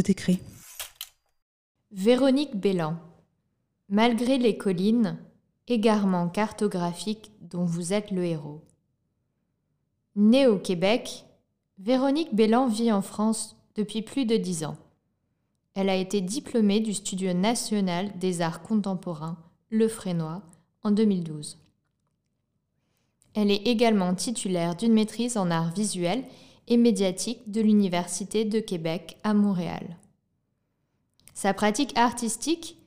écrit. Véronique Bélan. Malgré les collines, égarement cartographique dont vous êtes le héros. Née au Québec, Véronique Bélan vit en France depuis plus de dix ans. Elle a été diplômée du Studio national des arts contemporains, Le Frénois, en 2012. Elle est également titulaire d'une maîtrise en arts visuels et médiatiques de l'Université de Québec à Montréal. Sa pratique artistique,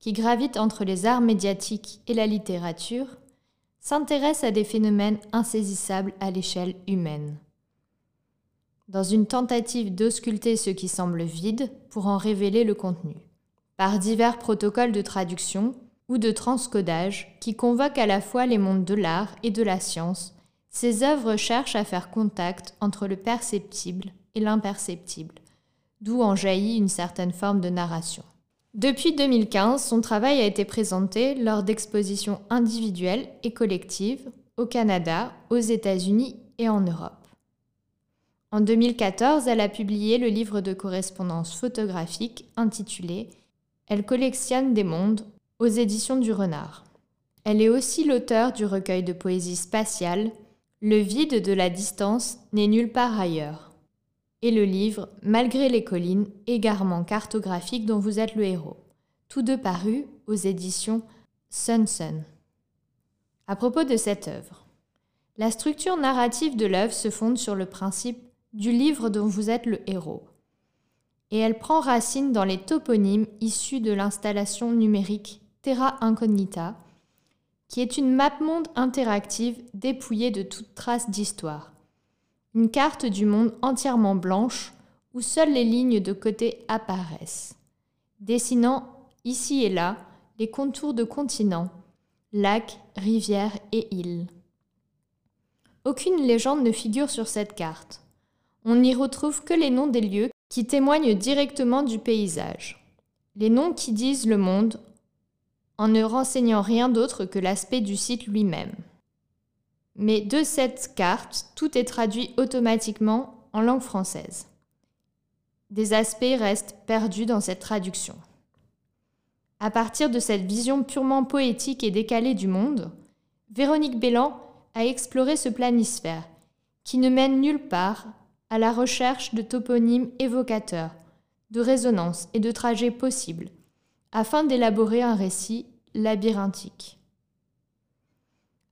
qui gravite entre les arts médiatiques et la littérature, s'intéresse à des phénomènes insaisissables à l'échelle humaine. Dans une tentative d'ausculter ce qui semble vide pour en révéler le contenu, par divers protocoles de traduction ou de transcodage qui convoquent à la fois les mondes de l'art et de la science, ses œuvres cherchent à faire contact entre le perceptible et l'imperceptible, d'où en jaillit une certaine forme de narration. Depuis 2015, son travail a été présenté lors d'expositions individuelles et collectives au Canada, aux États-Unis et en Europe. En 2014, elle a publié le livre de correspondance photographique intitulé Elle collectionne des mondes aux éditions du Renard. Elle est aussi l'auteur du recueil de poésie spatiale Le vide de la distance n'est nulle part ailleurs. Et le livre Malgré les collines, égarement cartographique dont vous êtes le héros, tous deux parus aux éditions Sun Sun. À propos de cette œuvre, la structure narrative de l'œuvre se fonde sur le principe du livre dont vous êtes le héros, et elle prend racine dans les toponymes issus de l'installation numérique Terra Incognita, qui est une map monde interactive dépouillée de toute trace d'histoire une carte du monde entièrement blanche où seules les lignes de côté apparaissent, dessinant ici et là les contours de continents, lacs, rivières et îles. Aucune légende ne figure sur cette carte. On n'y retrouve que les noms des lieux qui témoignent directement du paysage. Les noms qui disent le monde en ne renseignant rien d'autre que l'aspect du site lui-même. Mais de cette carte, tout est traduit automatiquement en langue française. Des aspects restent perdus dans cette traduction. À partir de cette vision purement poétique et décalée du monde, Véronique Bélan a exploré ce planisphère, qui ne mène nulle part à la recherche de toponymes évocateurs, de résonances et de trajets possibles, afin d'élaborer un récit labyrinthique.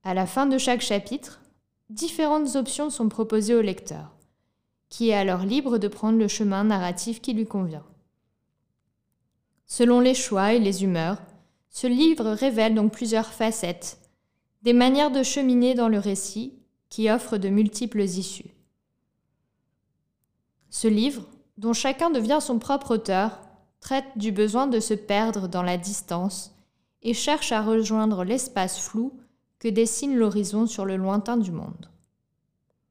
À la fin de chaque chapitre, différentes options sont proposées au lecteur, qui est alors libre de prendre le chemin narratif qui lui convient. Selon les choix et les humeurs, ce livre révèle donc plusieurs facettes, des manières de cheminer dans le récit qui offrent de multiples issues. Ce livre, dont chacun devient son propre auteur, traite du besoin de se perdre dans la distance et cherche à rejoindre l'espace flou que dessine l'horizon sur le lointain du monde.